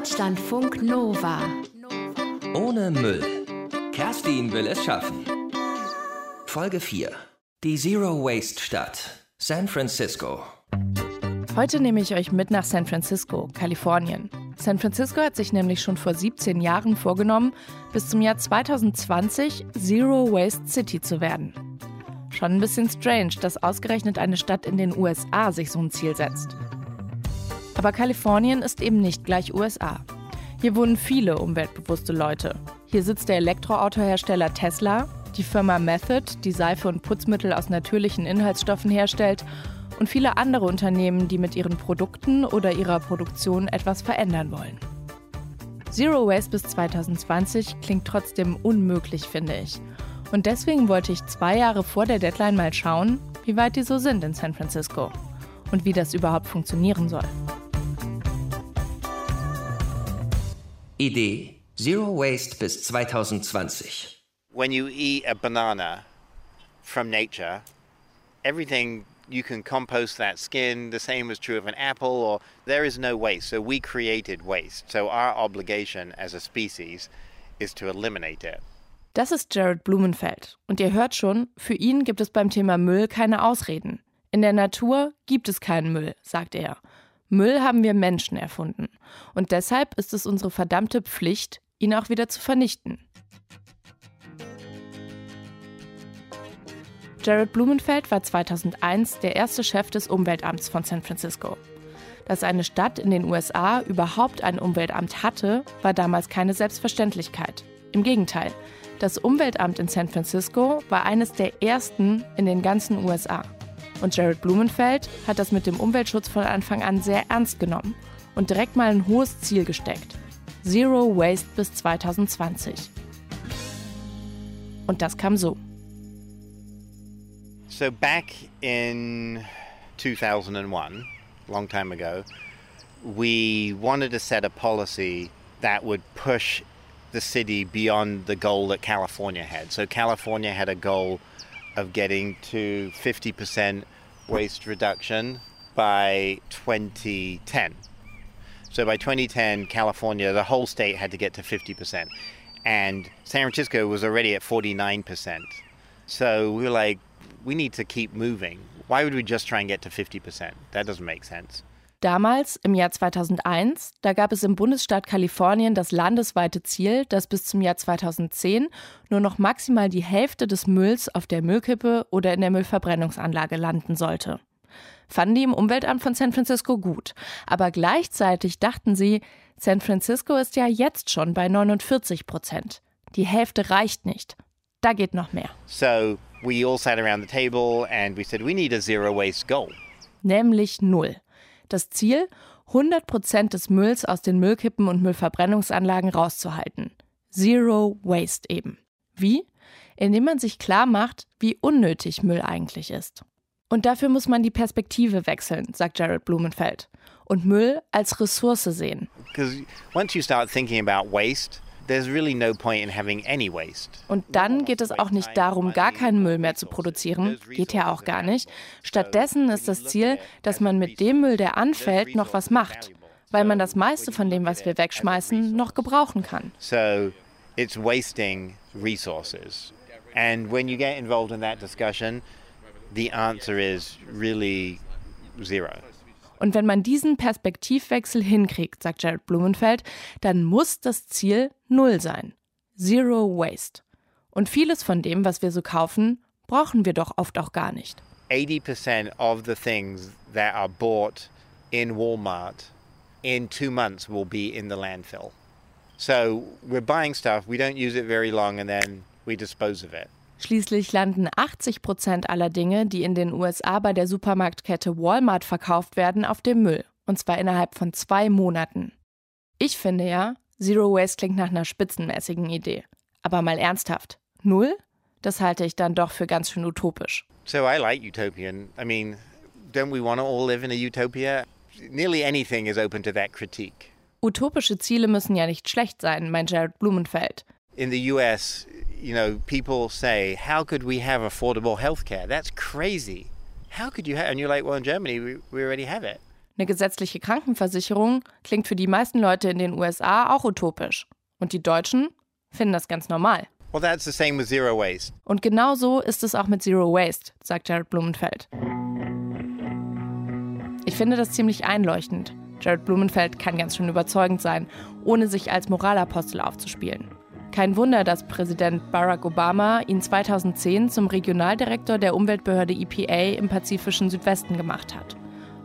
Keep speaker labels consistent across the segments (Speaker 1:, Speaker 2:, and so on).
Speaker 1: Deutschlandfunk Nova.
Speaker 2: Ohne Müll. Kerstin will es schaffen. Folge 4. Die Zero Waste Stadt. San Francisco.
Speaker 3: Heute nehme ich euch mit nach San Francisco, Kalifornien. San Francisco hat sich nämlich schon vor 17 Jahren vorgenommen, bis zum Jahr 2020 Zero Waste City zu werden. Schon ein bisschen strange, dass ausgerechnet eine Stadt in den USA sich so ein Ziel setzt. Aber Kalifornien ist eben nicht gleich USA. Hier wohnen viele umweltbewusste Leute. Hier sitzt der Elektroautohersteller Tesla, die Firma Method, die Seife und Putzmittel aus natürlichen Inhaltsstoffen herstellt, und viele andere Unternehmen, die mit ihren Produkten oder ihrer Produktion etwas verändern wollen. Zero Waste bis 2020 klingt trotzdem unmöglich, finde ich. Und deswegen wollte ich zwei Jahre vor der Deadline mal schauen, wie weit die so sind in San Francisco und wie das überhaupt funktionieren soll.
Speaker 2: Idee Zero Waste bis 2020.
Speaker 4: When you eat a banana from nature, everything you can compost that skin. The same is true of an apple, or there is no waste. So we created waste. So our obligation as a species is to eliminate it.
Speaker 3: Das ist Jared Blumenfeld. Und ihr hört schon, für ihn gibt es beim Thema Müll keine Ausreden. In der Natur gibt es keinen Müll, sagt er. Müll haben wir Menschen erfunden. Und deshalb ist es unsere verdammte Pflicht, ihn auch wieder zu vernichten. Jared Blumenfeld war 2001 der erste Chef des Umweltamts von San Francisco. Dass eine Stadt in den USA überhaupt ein Umweltamt hatte, war damals keine Selbstverständlichkeit. Im Gegenteil, das Umweltamt in San Francisco war eines der ersten in den ganzen USA. Und Jared Blumenfeld hat das mit dem Umweltschutz von Anfang an sehr ernst genommen und direkt mal ein hohes Ziel gesteckt. Zero Waste bis 2020. Und das kam so.
Speaker 4: So back in 2001, long time ago, we wanted to set a policy that would push the city beyond the goal that California had. So California had a goal of getting to 50% waste reduction by 2010. So by 2010, California, the whole state had to get to 50%. And San Francisco was already at 49%. So we were like, we need to keep moving. Why would we just try and get to 50%? That doesn't make sense.
Speaker 3: Damals, im Jahr 2001, da gab es im Bundesstaat Kalifornien das landesweite Ziel, dass bis zum Jahr 2010 nur noch maximal die Hälfte des Mülls auf der Müllkippe oder in der Müllverbrennungsanlage landen sollte. Fanden die im Umweltamt von San Francisco gut. Aber gleichzeitig dachten sie, San Francisco ist ja jetzt schon bei 49 Prozent. Die Hälfte reicht nicht. Da geht noch mehr.
Speaker 4: So we all sat around the table and we said we need a zero waste goal.
Speaker 3: Nämlich null. Das Ziel, 100 Prozent des Mülls aus den Müllkippen und Müllverbrennungsanlagen rauszuhalten. Zero Waste eben. Wie? Indem man sich klar macht, wie unnötig Müll eigentlich ist. Und dafür muss man die Perspektive wechseln, sagt Jared Blumenfeld. Und Müll als Ressource sehen.
Speaker 4: Because once you start thinking about waste,
Speaker 3: und dann geht es auch nicht darum, gar keinen Müll mehr zu produzieren, geht ja auch gar nicht. Stattdessen ist das Ziel, dass man mit dem Müll, der anfällt, noch was macht, weil man das meiste von dem, was wir wegschmeißen, noch gebrauchen kann.
Speaker 4: So it's wasting resources. And when you get involved in that discussion, the answer is really zero.
Speaker 3: Und wenn man diesen Perspektivwechsel hinkriegt, sagt Jared Blumenfeld, dann muss das Ziel Null sein. Zero Waste. Und vieles von dem, was wir so kaufen, brauchen wir doch oft auch gar nicht.
Speaker 4: 80% of the things that are bought in Walmart in two months will be in the landfill. So we're buying stuff, we don't use it very long and then we dispose of it.
Speaker 3: Schließlich landen 80 Prozent aller Dinge, die in den USA bei der Supermarktkette Walmart verkauft werden, auf dem Müll. Und zwar innerhalb von zwei Monaten. Ich finde ja, Zero Waste klingt nach einer spitzenmäßigen Idee. Aber mal ernsthaft. Null? Das halte ich dann doch für ganz schön utopisch.
Speaker 4: So I like utopian. I mean, don't we want to all live in a utopia? Nearly anything is open to that critique.
Speaker 3: Utopische Ziele müssen ja nicht schlecht sein, meint Jared Blumenfeld.
Speaker 4: In the US, you know, people say, how could we have affordable health care? That's crazy. How could you have? And you're like, well, in Germany, we, we already have it.
Speaker 3: Eine gesetzliche Krankenversicherung klingt für die meisten Leute in den USA auch utopisch. Und die Deutschen finden das ganz normal.
Speaker 4: Well, that's the same with zero waste.
Speaker 3: Und genau so ist es auch mit Zero Waste, sagt Jared Blumenfeld. Ich finde das ziemlich einleuchtend. Jared Blumenfeld kann ganz schön überzeugend sein, ohne sich als Moralapostel aufzuspielen. Kein Wunder, dass Präsident Barack Obama ihn 2010 zum Regionaldirektor der Umweltbehörde EPA im pazifischen Südwesten gemacht hat.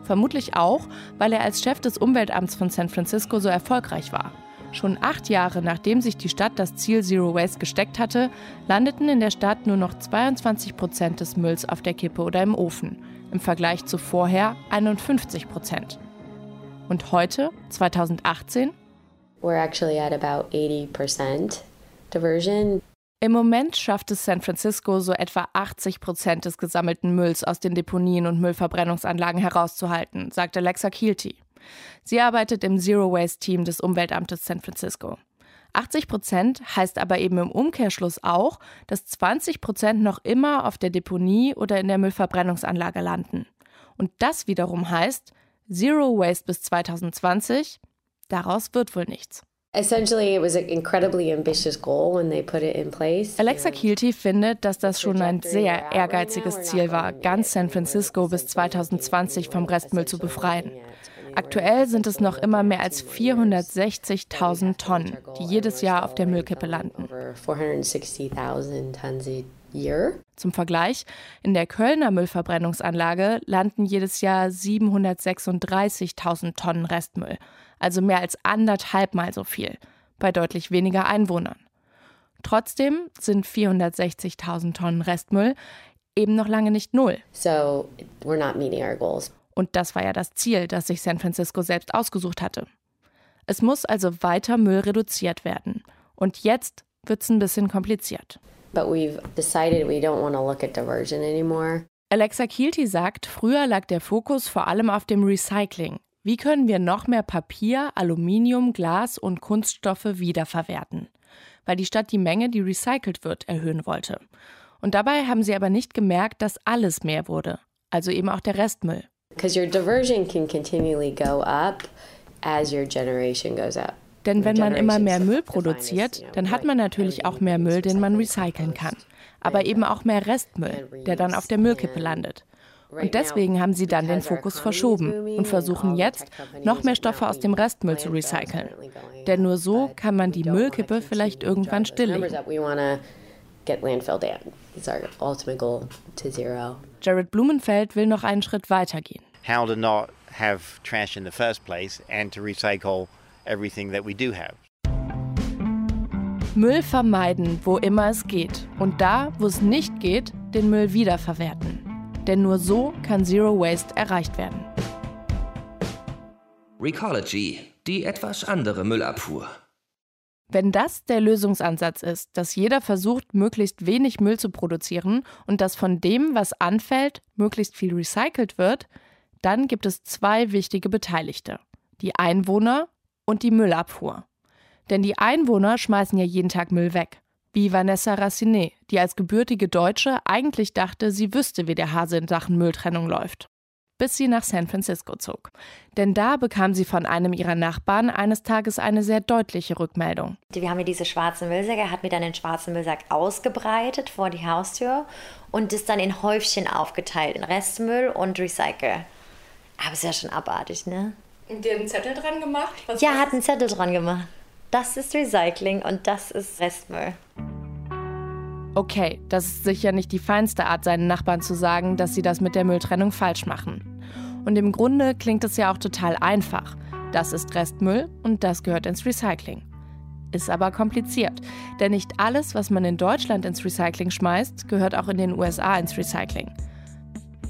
Speaker 3: Vermutlich auch, weil er als Chef des Umweltamts von San Francisco so erfolgreich war. Schon acht Jahre nachdem sich die Stadt das Ziel Zero Waste gesteckt hatte, landeten in der Stadt nur noch 22 Prozent des Mülls auf der Kippe oder im Ofen, im Vergleich zu vorher 51 Prozent. Und heute, 2018?
Speaker 5: We're actually at about 80% diversion.
Speaker 3: Im Moment schafft es San Francisco, so etwa 80 Prozent des gesammelten Mülls aus den Deponien und Müllverbrennungsanlagen herauszuhalten, sagt Alexa Kielty. Sie arbeitet im Zero Waste Team des Umweltamtes San Francisco. 80 Prozent heißt aber eben im Umkehrschluss auch, dass 20 Prozent noch immer auf der Deponie oder in der Müllverbrennungsanlage landen. Und das wiederum heißt, Zero Waste bis 2020, daraus wird wohl nichts.
Speaker 5: Essentially, it was an incredibly ambitious goal when they put it in place.
Speaker 3: Alexa Kielty findet, dass das schon ein sehr ehrgeiziges Ziel war, ganz San Francisco bis 2020 vom Restmüll zu befreien. Aktuell sind es noch immer mehr als 460.000 Tonnen, die jedes Jahr auf der Müllkippe landen. Zum Vergleich, in der Kölner Müllverbrennungsanlage landen jedes Jahr 736.000 Tonnen Restmüll, also mehr als anderthalbmal so viel, bei deutlich weniger Einwohnern. Trotzdem sind 460.000 Tonnen Restmüll eben noch lange nicht null.
Speaker 5: So, we're not meeting our goals.
Speaker 3: Und das war ja das Ziel, das sich San Francisco selbst ausgesucht hatte. Es muss also weiter Müll reduziert werden. Und jetzt wird es ein bisschen kompliziert.
Speaker 5: But we've decided we don't want to look at diversion anymore.
Speaker 3: Alexa Kielty sagt, früher lag der Fokus vor allem auf dem Recycling. Wie können wir noch mehr Papier, Aluminium, Glas und Kunststoffe wiederverwerten? Weil die Stadt die Menge, die recycelt wird, erhöhen wollte. Und dabei haben sie aber nicht gemerkt, dass alles mehr wurde, also eben auch der Restmüll.
Speaker 5: Because your diversion can continually go up as your generation goes up.
Speaker 3: Denn wenn man immer mehr Müll produziert, dann hat man natürlich auch mehr Müll, den man recyceln kann. Aber eben auch mehr Restmüll, der dann auf der Müllkippe landet. Und deswegen haben sie dann den Fokus verschoben und versuchen jetzt, noch mehr Stoffe aus dem Restmüll zu recyceln. Denn nur so kann man die Müllkippe vielleicht irgendwann stilllegen. Jared Blumenfeld will noch einen Schritt weiter gehen.
Speaker 4: How to not have trash in the first place and to recycle everything that we do have.
Speaker 3: Müll vermeiden, wo immer es geht. Und da, wo es nicht geht, den Müll wiederverwerten. Denn nur so kann Zero Waste erreicht werden.
Speaker 2: Recology, die etwas andere Müllabfuhr.
Speaker 3: Wenn das der Lösungsansatz ist, dass jeder versucht, möglichst wenig Müll zu produzieren und dass von dem, was anfällt, möglichst viel recycelt wird, dann gibt es zwei wichtige Beteiligte. Die Einwohner und die Müllabfuhr. Denn die Einwohner schmeißen ja jeden Tag Müll weg. Wie Vanessa Racinet, die als gebürtige Deutsche eigentlich dachte, sie wüsste, wie der Hase in Sachen Mülltrennung läuft. Bis sie nach San Francisco zog. Denn da bekam sie von einem ihrer Nachbarn eines Tages eine sehr deutliche Rückmeldung.
Speaker 6: Wir haben hier diese schwarzen Müllsäcke, er hat mir dann den schwarzen Müllsack ausgebreitet vor die Haustür und ist dann in Häufchen aufgeteilt, in Restmüll und Recycle. Aber ist ja schon abartig, ne?
Speaker 3: Und dir einen Zettel dran gemacht?
Speaker 6: Was ja, hat einen Zettel dran gemacht. Das ist Recycling und das ist Restmüll.
Speaker 3: Okay, das ist sicher nicht die feinste Art, seinen Nachbarn zu sagen, dass sie das mit der Mülltrennung falsch machen. Und im Grunde klingt es ja auch total einfach. Das ist Restmüll und das gehört ins Recycling. Ist aber kompliziert, denn nicht alles, was man in Deutschland ins Recycling schmeißt, gehört auch in den USA ins Recycling.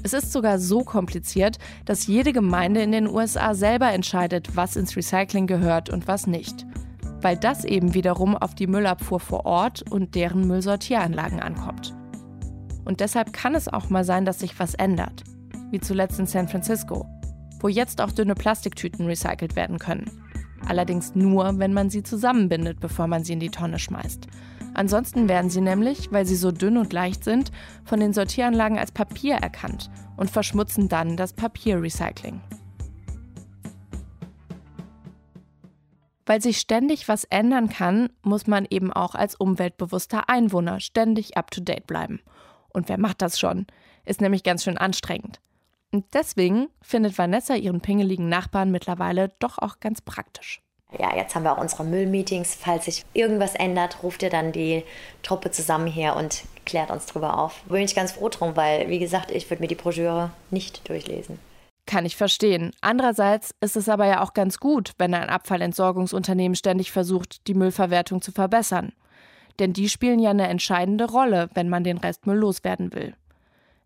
Speaker 3: Es ist sogar so kompliziert, dass jede Gemeinde in den USA selber entscheidet, was ins Recycling gehört und was nicht. Weil das eben wiederum auf die Müllabfuhr vor Ort und deren Müllsortieranlagen ankommt. Und deshalb kann es auch mal sein, dass sich was ändert. Wie zuletzt in San Francisco, wo jetzt auch dünne Plastiktüten recycelt werden können. Allerdings nur, wenn man sie zusammenbindet, bevor man sie in die Tonne schmeißt. Ansonsten werden sie nämlich, weil sie so dünn und leicht sind, von den Sortieranlagen als Papier erkannt und verschmutzen dann das Papierrecycling. Weil sich ständig was ändern kann, muss man eben auch als umweltbewusster Einwohner ständig up-to-date bleiben. Und wer macht das schon? Ist nämlich ganz schön anstrengend. Und deswegen findet Vanessa ihren pingeligen Nachbarn mittlerweile doch auch ganz praktisch.
Speaker 6: Ja, jetzt haben wir auch unsere Müllmeetings. Falls sich irgendwas ändert, ruft ihr dann die Truppe zusammen her und klärt uns drüber auf. Bin ich ganz froh drum, weil, wie gesagt, ich würde mir die Broschüre nicht durchlesen.
Speaker 3: Kann ich verstehen. Andererseits ist es aber ja auch ganz gut, wenn ein Abfallentsorgungsunternehmen ständig versucht, die Müllverwertung zu verbessern. Denn die spielen ja eine entscheidende Rolle, wenn man den Restmüll loswerden will.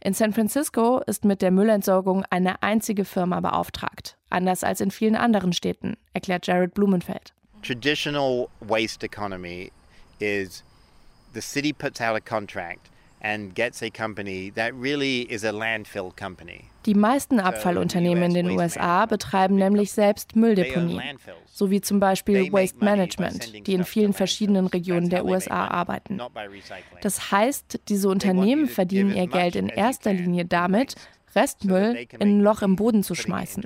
Speaker 3: In San Francisco ist mit der Müllentsorgung eine einzige Firma beauftragt, anders als in vielen anderen Städten, erklärt Jared Blumenfeld.
Speaker 4: Traditional waste economy is the city puts out a contract and gets a company that really is a landfill company.
Speaker 3: Die meisten Abfallunternehmen in den USA betreiben nämlich selbst Mülldeponien, so wie zum Beispiel Waste Management, die in vielen verschiedenen Regionen der USA arbeiten. Das heißt, diese Unternehmen verdienen ihr Geld in erster Linie damit, Restmüll in ein Loch im Boden zu schmeißen.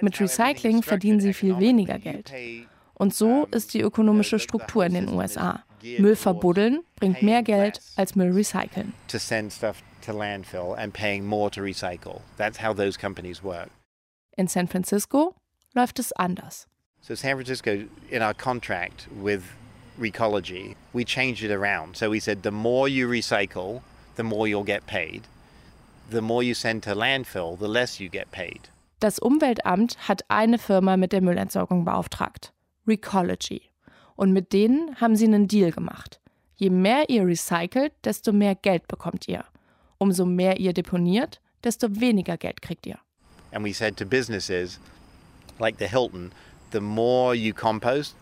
Speaker 3: Mit Recycling verdienen sie viel weniger Geld. Und so ist die ökonomische Struktur in den USA. Müll verbuddeln bringt mehr Geld als Müll recyceln. In San Francisco läuft es anders.
Speaker 4: So San Francisco, in our contract with Recology, we changed it around. So we said the more you recycle, the more you'll get paid. The more you send to landfill, the less you get paid.
Speaker 3: Das Umweltamt hat eine Firma mit der Müllentsorgung beauftragt, Recology. Und mit denen haben sie einen Deal gemacht. Je mehr ihr recycelt, desto mehr Geld bekommt ihr. Umso mehr ihr deponiert, desto weniger Geld kriegt ihr.
Speaker 4: And we said to businesses like the Hilton, the more you compost,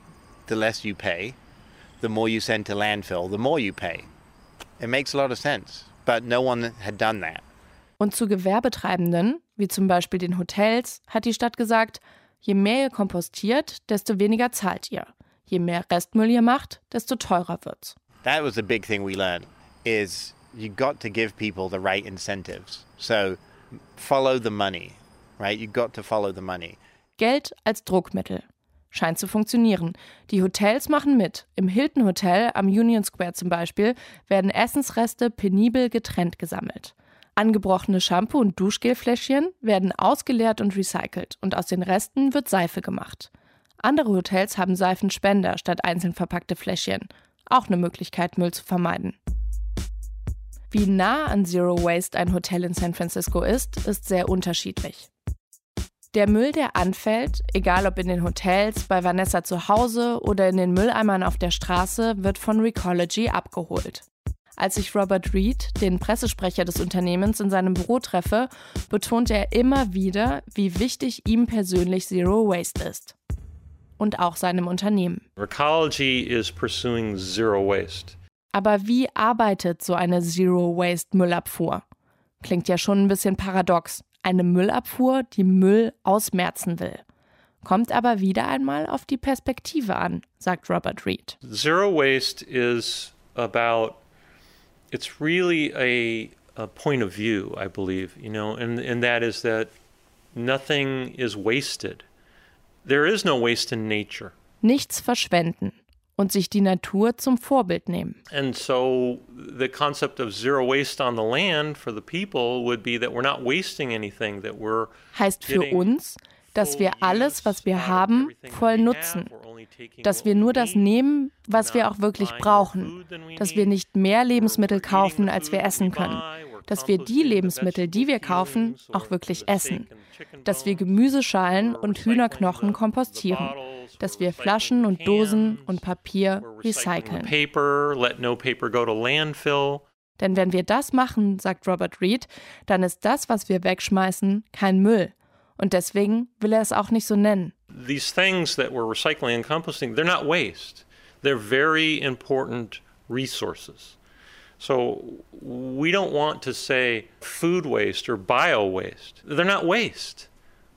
Speaker 4: the less you pay. The more you send to landfill, the more you pay. It makes a lot of sense, but no one had done that.
Speaker 3: Und zu Gewerbetreibenden, wie zum Beispiel den Hotels, hat die Stadt gesagt, je mehr ihr kompostiert, desto weniger zahlt ihr. Je mehr Restmüll ihr macht, desto teurer wird's.
Speaker 4: That was the big thing we learned is you got to give people the right incentives. So follow the money, right? You got to follow the money.
Speaker 3: Geld als Druckmittel. Scheint zu funktionieren. Die Hotels machen mit. Im Hilton Hotel am Union Square zum Beispiel werden Essensreste penibel getrennt gesammelt. Angebrochene Shampoo- und Duschgelfläschchen werden ausgeleert und recycelt und aus den Resten wird Seife gemacht. Andere Hotels haben Seifenspender statt einzeln verpackte Fläschchen. Auch eine Möglichkeit, Müll zu vermeiden. Wie nah an Zero Waste ein Hotel in San Francisco ist, ist sehr unterschiedlich. Der Müll, der anfällt, egal ob in den Hotels, bei Vanessa zu Hause oder in den Mülleimern auf der Straße, wird von Recology abgeholt. Als ich Robert Reed, den Pressesprecher des Unternehmens, in seinem Büro treffe, betont er immer wieder, wie wichtig ihm persönlich Zero Waste ist. Und auch seinem Unternehmen.
Speaker 7: Recology is pursuing zero waste.
Speaker 3: Aber wie arbeitet so eine Zero Waste Müllabfuhr? Klingt ja schon ein bisschen paradox. Eine Müllabfuhr, die Müll ausmerzen will. Kommt aber wieder einmal auf die Perspektive an, sagt Robert Reed.
Speaker 7: Zero waste is about it's really a, a point of view, I believe, you know, and, and that is that nothing is wasted. There is no waste in nature.
Speaker 3: Nichts verschwenden und sich die Natur zum Vorbild nehmen.
Speaker 7: And so the concept of zero waste on the land for the people would be that we're not wasting anything, that we're
Speaker 3: Heißt für uns, dass wir alles, was wir haben, voll nutzen. Dass wir nur das nehmen, was wir auch wirklich brauchen. Dass wir nicht mehr Lebensmittel kaufen, als wir essen können. Dass wir die Lebensmittel, die wir kaufen, auch wirklich essen. Dass wir Gemüseschalen und Hühnerknochen kompostieren dass wir Flaschen und Dosen und Papier recyceln. Denn wenn wir das machen, sagt Robert Reed, dann ist das, was wir wegschmeißen, kein Müll. Und deswegen will er es auch nicht so nennen.
Speaker 7: These things that we're recycling and composting, they're not waste. They're very important resources. So we don't want to say food waste or bio waste. They're not waste.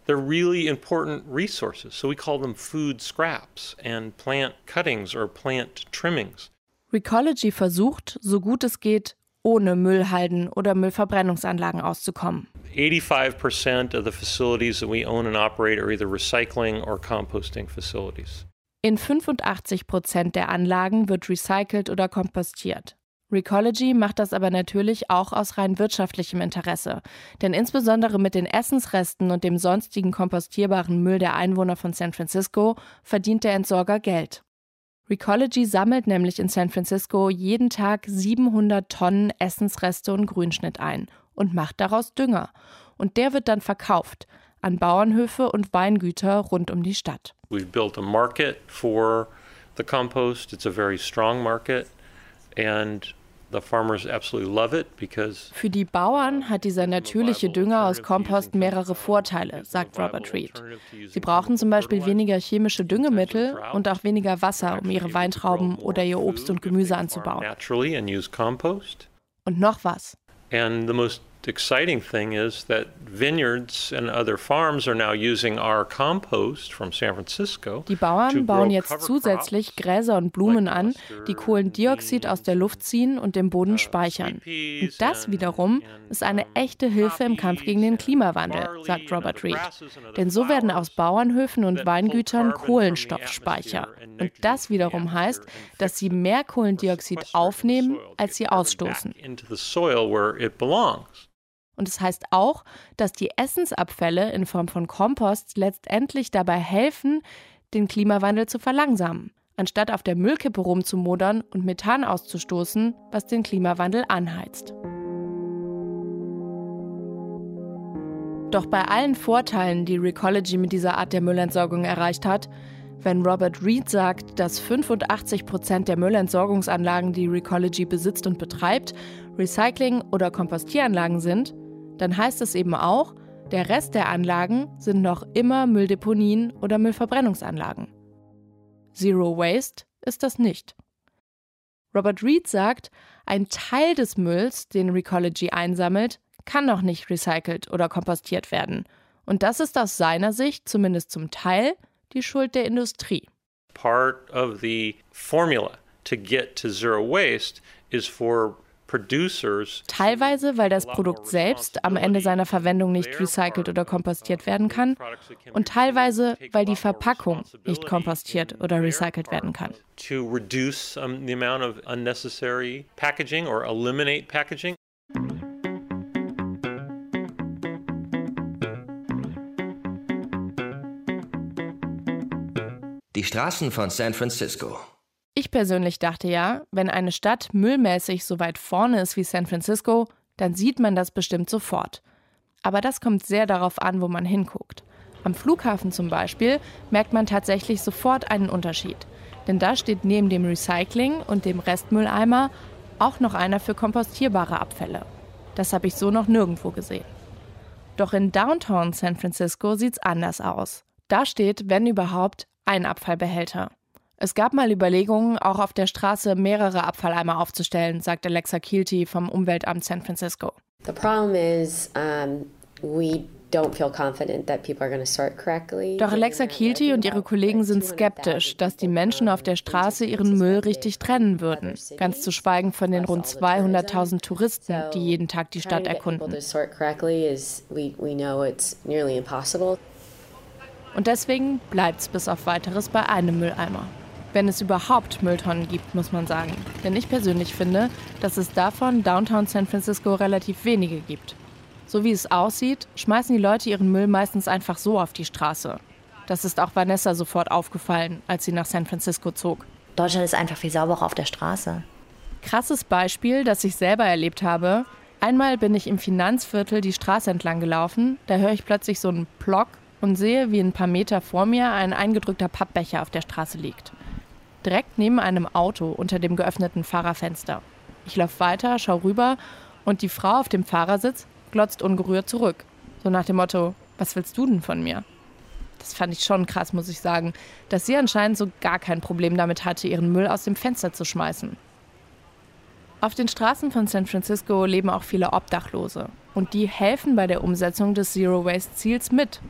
Speaker 7: They're really important resources. So we call them food scraps and plant cuttings or plant trimmings.
Speaker 3: Recology versucht, so gut es geht, ohne Müllhalden oder Müllverbrennungsanlagen auszukommen.
Speaker 7: 85% of the facilities that we own and operate are either recycling or composting facilities.
Speaker 3: In 85 Prozent der Anlagen wird recycelt oder kompostiert. Recology macht das aber natürlich auch aus rein wirtschaftlichem Interesse. Denn insbesondere mit den Essensresten und dem sonstigen kompostierbaren Müll der Einwohner von San Francisco verdient der Entsorger Geld. Recology sammelt nämlich in San Francisco jeden Tag 700 Tonnen Essensreste und Grünschnitt ein und macht daraus Dünger. Und der wird dann verkauft an Bauernhöfe und Weingüter rund um die Stadt.
Speaker 7: We've built a market for the compost. It's a very strong market and
Speaker 3: für die Bauern hat dieser natürliche Dünger aus Kompost mehrere Vorteile, sagt Robert Reed. Sie brauchen zum Beispiel weniger chemische Düngemittel und auch weniger Wasser, um ihre Weintrauben oder ihr Obst und Gemüse anzubauen. Und noch was.
Speaker 7: And the most exciting thing is that vineyards and other farms are now using our compost from San Francisco.
Speaker 3: Die Bauern bauen jetzt zusätzlich Gräser und Blumen an, die Kohlendioxid aus der Luft ziehen und im Boden uh, speichern. Und das wiederum ist eine echte Hilfe im Kampf gegen den Klimawandel, sagt Robert Reed. Denn so werden aus Bauernhöfen und Weingütern Kohlenstoffspeicher. Und das wiederum heißt, dass sie mehr Kohlendioxid aufnehmen, als sie ausstoßen. Und es das heißt auch, dass die Essensabfälle in Form von Kompost letztendlich dabei helfen, den Klimawandel zu verlangsamen, anstatt auf der Müllkippe rumzumodern und Methan auszustoßen, was den Klimawandel anheizt. Doch bei allen Vorteilen, die Recology mit dieser Art der Müllentsorgung erreicht hat, wenn Robert Reed sagt, dass 85 Prozent der Müllentsorgungsanlagen, die Recology besitzt und betreibt, Recycling- oder Kompostieranlagen sind, dann heißt es eben auch, der Rest der Anlagen sind noch immer Mülldeponien oder Müllverbrennungsanlagen. Zero Waste ist das nicht. Robert Reed sagt, ein Teil des Mülls, den Recology einsammelt, kann noch nicht recycelt oder kompostiert werden. Und das ist aus seiner Sicht zumindest zum Teil die Schuld der Industrie.
Speaker 7: Part of the formula to get to zero waste is for
Speaker 3: Teilweise, weil das Produkt selbst am Ende seiner Verwendung nicht recycelt oder kompostiert werden kann und teilweise, weil die Verpackung nicht kompostiert oder recycelt werden kann.
Speaker 7: To reduce the amount of unnecessary packaging or eliminate packaging.
Speaker 2: Die Straßen von San Francisco.
Speaker 3: Ich persönlich dachte ja, wenn eine Stadt müllmäßig so weit vorne ist wie San Francisco, dann sieht man das bestimmt sofort. Aber das kommt sehr darauf an, wo man hinguckt. Am Flughafen zum Beispiel merkt man tatsächlich sofort einen Unterschied. Denn da steht neben dem Recycling und dem Restmülleimer auch noch einer für kompostierbare Abfälle. Das habe ich so noch nirgendwo gesehen. Doch in Downtown San Francisco sieht es anders aus. Da steht, wenn überhaupt, ein Abfallbehälter. Es gab mal Überlegungen, auch auf der Straße mehrere Abfalleimer aufzustellen, sagt Alexa Kielty vom Umweltamt San Francisco.
Speaker 5: The problem is um, we Doch
Speaker 3: Alexa Kielty und ihre Kollegen sind skeptisch, dass die Menschen auf der Straße ihren Müll richtig trennen würden. Ganz zu schweigen von den rund 200.000 Touristen, die jeden Tag die Stadt erkunden. Und deswegen bleibt es bis auf weiteres bei einem Mülleimer. Wenn es überhaupt Mülltonnen gibt, muss man sagen. Denn ich persönlich finde, dass es davon Downtown San Francisco relativ wenige gibt. So wie es aussieht, schmeißen die Leute ihren Müll meistens einfach so auf die Straße. Das ist auch Vanessa sofort aufgefallen, als sie nach San Francisco zog.
Speaker 6: Deutschland ist einfach viel sauberer auf der Straße.
Speaker 3: Krasses Beispiel, das ich selber erlebt habe. Einmal bin ich im Finanzviertel die Straße entlang gelaufen, da höre ich plötzlich so einen Plock und sehe, wie ein paar Meter vor mir ein eingedrückter Pappbecher auf der Straße liegt direkt neben einem Auto unter dem geöffneten Fahrerfenster. Ich laufe weiter, schaue rüber und die Frau auf dem Fahrersitz glotzt ungerührt zurück. So nach dem Motto, was willst du denn von mir? Das fand ich schon krass, muss ich sagen, dass sie anscheinend so gar kein Problem damit hatte, ihren Müll aus dem Fenster zu schmeißen. Auf den Straßen von San Francisco leben auch viele Obdachlose. Und die helfen bei der Umsetzung des Zero Waste Ziels mit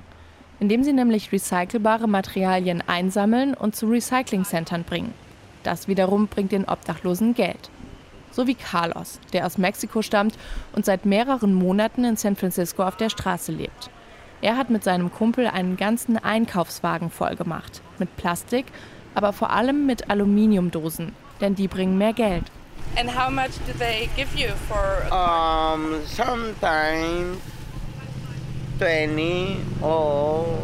Speaker 3: indem sie nämlich recycelbare Materialien einsammeln und zu Recyclingcentern bringen. Das wiederum bringt den Obdachlosen Geld. So wie Carlos, der aus Mexiko stammt und seit mehreren Monaten in San Francisco auf der Straße lebt. Er hat mit seinem Kumpel einen ganzen Einkaufswagen voll gemacht. Mit Plastik, aber vor allem mit Aluminiumdosen, denn die bringen mehr Geld.
Speaker 8: And how much do they give you for
Speaker 9: Um, sometimes 20 or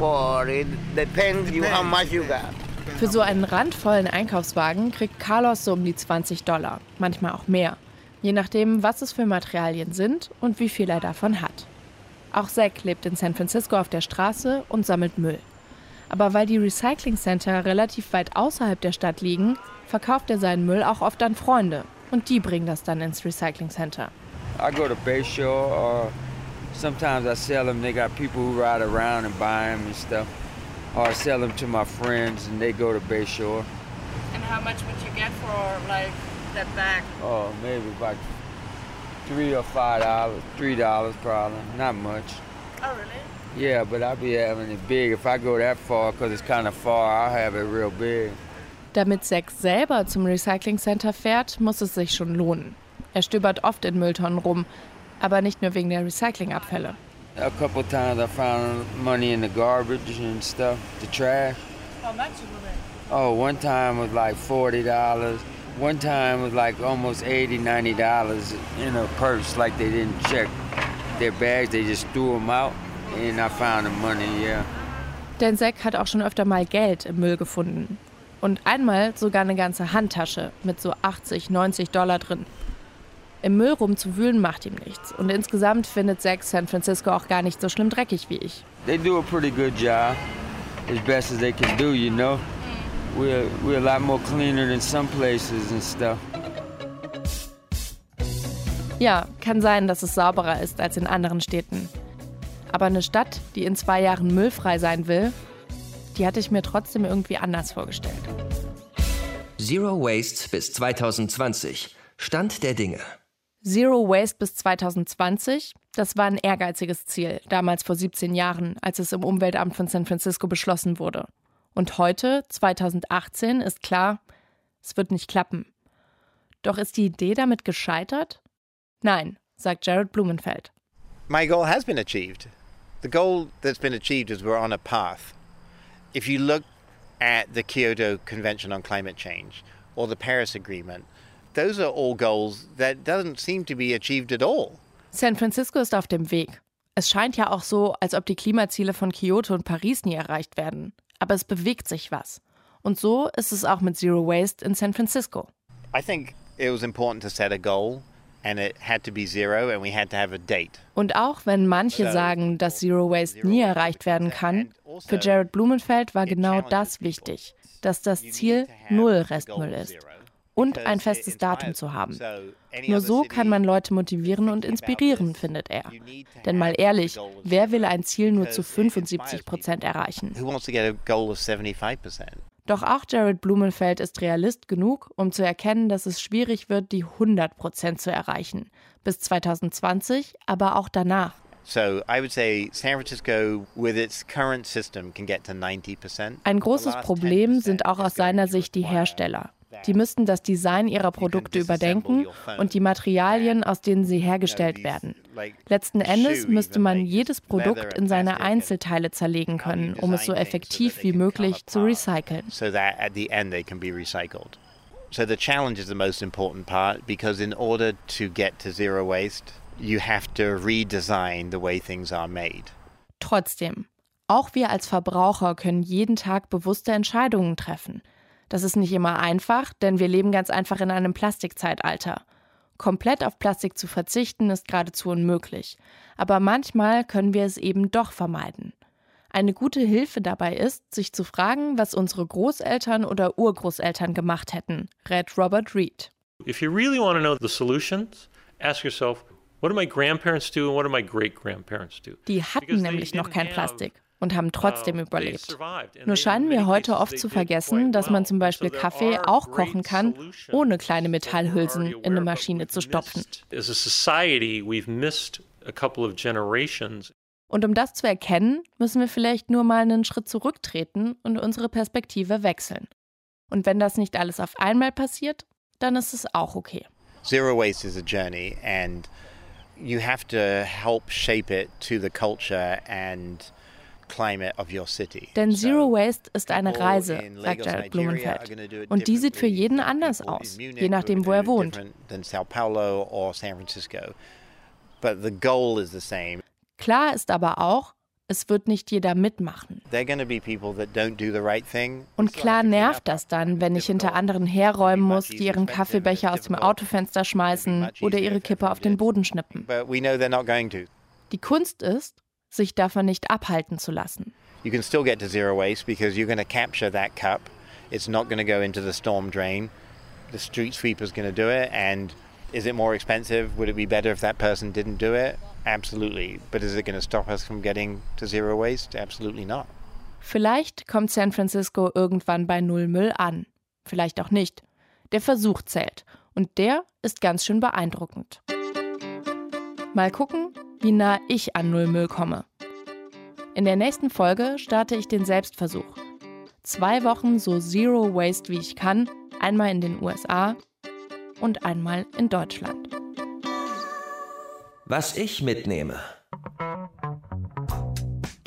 Speaker 9: 40, depends you how much you got.
Speaker 3: Für so einen randvollen Einkaufswagen kriegt Carlos so um die 20 Dollar, manchmal auch mehr, je nachdem, was es für Materialien sind und wie viel er davon hat. Auch Zack lebt in San Francisco auf der Straße und sammelt Müll. Aber weil die Recycling Center relativ weit außerhalb der Stadt liegen, verkauft er seinen Müll auch oft an Freunde und die bringen das dann ins Recycling Center.
Speaker 10: I go to Bayshore or sometimes I sell them. They got people who ride around and buy them and stuff. Or I sell them to my friends and they go to Bayshore.
Speaker 8: and how much would you get for like that bag?
Speaker 10: Oh, maybe about three or five dollars, three dollars probably, not much.
Speaker 8: Oh really?
Speaker 10: Yeah, but I'll be having it big. If I go that far, because it's kind of far, I'll have it real big.
Speaker 3: Damit Zack selber zum Recycling Center fährt, muss es sich schon lohnen. Er stöbert oft in Mülltonnen rum, aber nicht nur wegen der Recyclingabfälle.
Speaker 10: A couple times I found money in the garbage and stuff, the trash.
Speaker 8: How much would it?
Speaker 10: Oh, one time was like forty dollars. One time was like almost eighty, ninety dollars in a purse, like they didn't check their bags. They just threw them out, and I found the money. Yeah.
Speaker 3: Denn Zack hat auch schon öfter mal Geld im Müll gefunden. Und einmal sogar eine ganze Handtasche mit so 80, 90 Dollar drin. Im Müll rumzuwühlen macht ihm nichts. Und insgesamt findet Zack San Francisco auch gar nicht so schlimm dreckig wie ich.
Speaker 10: They do a pretty good job, as best as they can do. You know, we're we're a lot more cleaner than some places and stuff.
Speaker 3: Ja, kann sein, dass es sauberer ist als in anderen Städten. Aber eine Stadt, die in zwei Jahren müllfrei sein will, die hatte ich mir trotzdem irgendwie anders vorgestellt.
Speaker 2: Zero Waste bis 2020. Stand der Dinge.
Speaker 3: Zero Waste bis 2020, das war ein ehrgeiziges Ziel, damals vor 17 Jahren, als es im Umweltamt von San Francisco beschlossen wurde. Und heute, 2018, ist klar, es wird nicht klappen. Doch ist die Idee damit gescheitert? Nein, sagt Jared Blumenfeld.
Speaker 4: My goal has been achieved. The goal that's been achieved is we're on a path. If you look at the Kyoto Convention on Climate Change or the Paris Agreement, those are all goals that doesn't seem to be achieved at all.
Speaker 3: San Francisco ist auf dem Weg. Es scheint ja auch so, als ob die Klimaziele von Kyoto und Paris nie erreicht werden. Aber es bewegt sich was. Und so ist es auch mit Zero Waste in San Francisco.
Speaker 4: I think it was important to set a goal and it had to be zero and we had to have a date.
Speaker 3: Und auch wenn manche sagen, dass Zero Waste nie erreicht werden kann, für Jared Blumenfeld war genau das wichtig, dass das Ziel Null Restmüll ist und ein festes Datum zu haben. Nur so kann man Leute motivieren und inspirieren, findet er. Denn mal ehrlich, wer will ein Ziel nur zu 75 Prozent erreichen?
Speaker 4: Who wants to get a goal of 75%?
Speaker 3: Doch auch Jared Blumenfeld ist Realist genug, um zu erkennen, dass es schwierig wird, die 100 Prozent zu erreichen. Bis 2020, aber auch danach.
Speaker 4: So I would say San Francisco, with its current system, can get to 90%.
Speaker 3: Ein großes Problem sind auch aus seiner Sicht die Hersteller. Die müssten das Design ihrer Produkte überdenken und die Materialien, aus denen sie hergestellt werden. Letzten Endes müsste man jedes Produkt in seine Einzelteile zerlegen können, um es so effektiv wie möglich zu recyceln.
Speaker 4: So the challenge is the most important part because in order to get to zero waste, you have to redesign the way things are made.
Speaker 3: Trotzdem, auch wir als Verbraucher können jeden Tag bewusste Entscheidungen treffen. Das ist nicht immer einfach, denn wir leben ganz einfach in einem Plastikzeitalter. Komplett auf Plastik zu verzichten ist geradezu unmöglich. Aber manchmal können wir es eben doch vermeiden. Eine gute Hilfe dabei ist, sich zu fragen, was unsere Großeltern oder Urgroßeltern gemacht hätten, rät Robert Reed.
Speaker 7: If you really want to know the solutions, ask yourself, what did my grandparents do and what did my great grandparents do?
Speaker 3: Die hatten nämlich noch kein Plastik und haben trotzdem überlebt. Nur scheinen
Speaker 7: in
Speaker 3: wir heute oft zu vergessen, dass man zum Beispiel Kaffee auch kochen kann, ohne kleine Metallhülsen in eine Maschine zu stopfen. Und um das zu erkennen, müssen wir vielleicht nur mal einen Schritt zurücktreten und unsere Perspektive wechseln. Und wenn das nicht alles auf einmal passiert, dann ist es auch okay.
Speaker 4: Zero waste is a journey, and you have to help shape it to the culture and
Speaker 3: Denn Zero Waste ist eine Reise, sagt Jared Blumenfeld. Und die sieht für jeden anders aus, je nachdem, wo er wohnt. Klar ist aber auch, es wird nicht jeder mitmachen. Und klar nervt das dann, wenn ich hinter anderen herräumen muss, die ihren Kaffeebecher aus dem Autofenster schmeißen oder ihre Kippe auf den Boden schnippen. Die Kunst ist, sich davon nicht abhalten zu lassen.
Speaker 4: You can still get to zero waste because you're going to capture that cup. It's not going to go into the storm drain. The street sweeper's going to do it and is it more expensive? Would it be better if that person didn't do it? Absolutely. But is it going to stop us from getting to zero waste? Absolutely not.
Speaker 3: Vielleicht kommt San Francisco irgendwann bei Null Müll an. Vielleicht auch nicht. Der Versuch zählt. Und der ist ganz schön beeindruckend. Mal gucken, wie nah ich an Null Müll komme. In der nächsten Folge starte ich den Selbstversuch. Zwei Wochen so Zero Waste wie ich kann, einmal in den USA und einmal in Deutschland.
Speaker 2: Was ich mitnehme.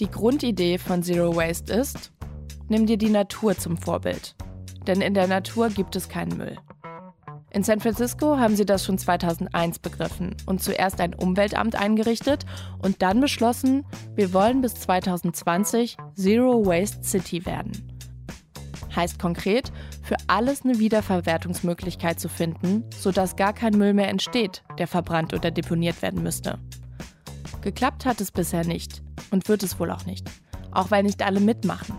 Speaker 3: Die Grundidee von Zero Waste ist, nimm dir die Natur zum Vorbild. Denn in der Natur gibt es keinen Müll. In San Francisco haben sie das schon 2001 begriffen und zuerst ein Umweltamt eingerichtet und dann beschlossen, wir wollen bis 2020 Zero Waste City werden. Heißt konkret, für alles eine Wiederverwertungsmöglichkeit zu finden, sodass gar kein Müll mehr entsteht, der verbrannt oder deponiert werden müsste. Geklappt hat es bisher nicht und wird es wohl auch nicht, auch weil nicht alle mitmachen.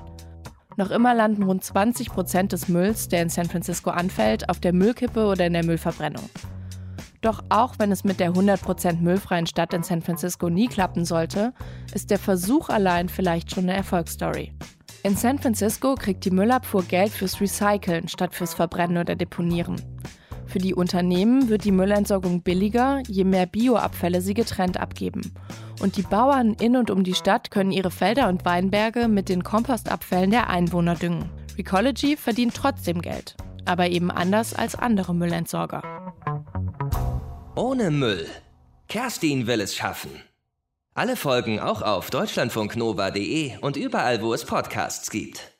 Speaker 3: Noch immer landen rund 20 Prozent des Mülls, der in San Francisco anfällt, auf der Müllkippe oder in der Müllverbrennung. Doch auch wenn es mit der 100% müllfreien Stadt in San Francisco nie klappen sollte, ist der Versuch allein vielleicht schon eine Erfolgsstory. In San Francisco kriegt die Müllabfuhr Geld fürs Recyceln statt fürs Verbrennen oder Deponieren. Für die Unternehmen wird die Müllentsorgung billiger, je mehr Bioabfälle sie getrennt abgeben. Und die Bauern in und um die Stadt können ihre Felder und Weinberge mit den Kompostabfällen der Einwohner düngen. Recology verdient trotzdem Geld, aber eben anders als andere Müllentsorger.
Speaker 2: Ohne Müll. Kerstin will es schaffen. Alle Folgen auch auf deutschlandfunknova.de und überall, wo es Podcasts gibt.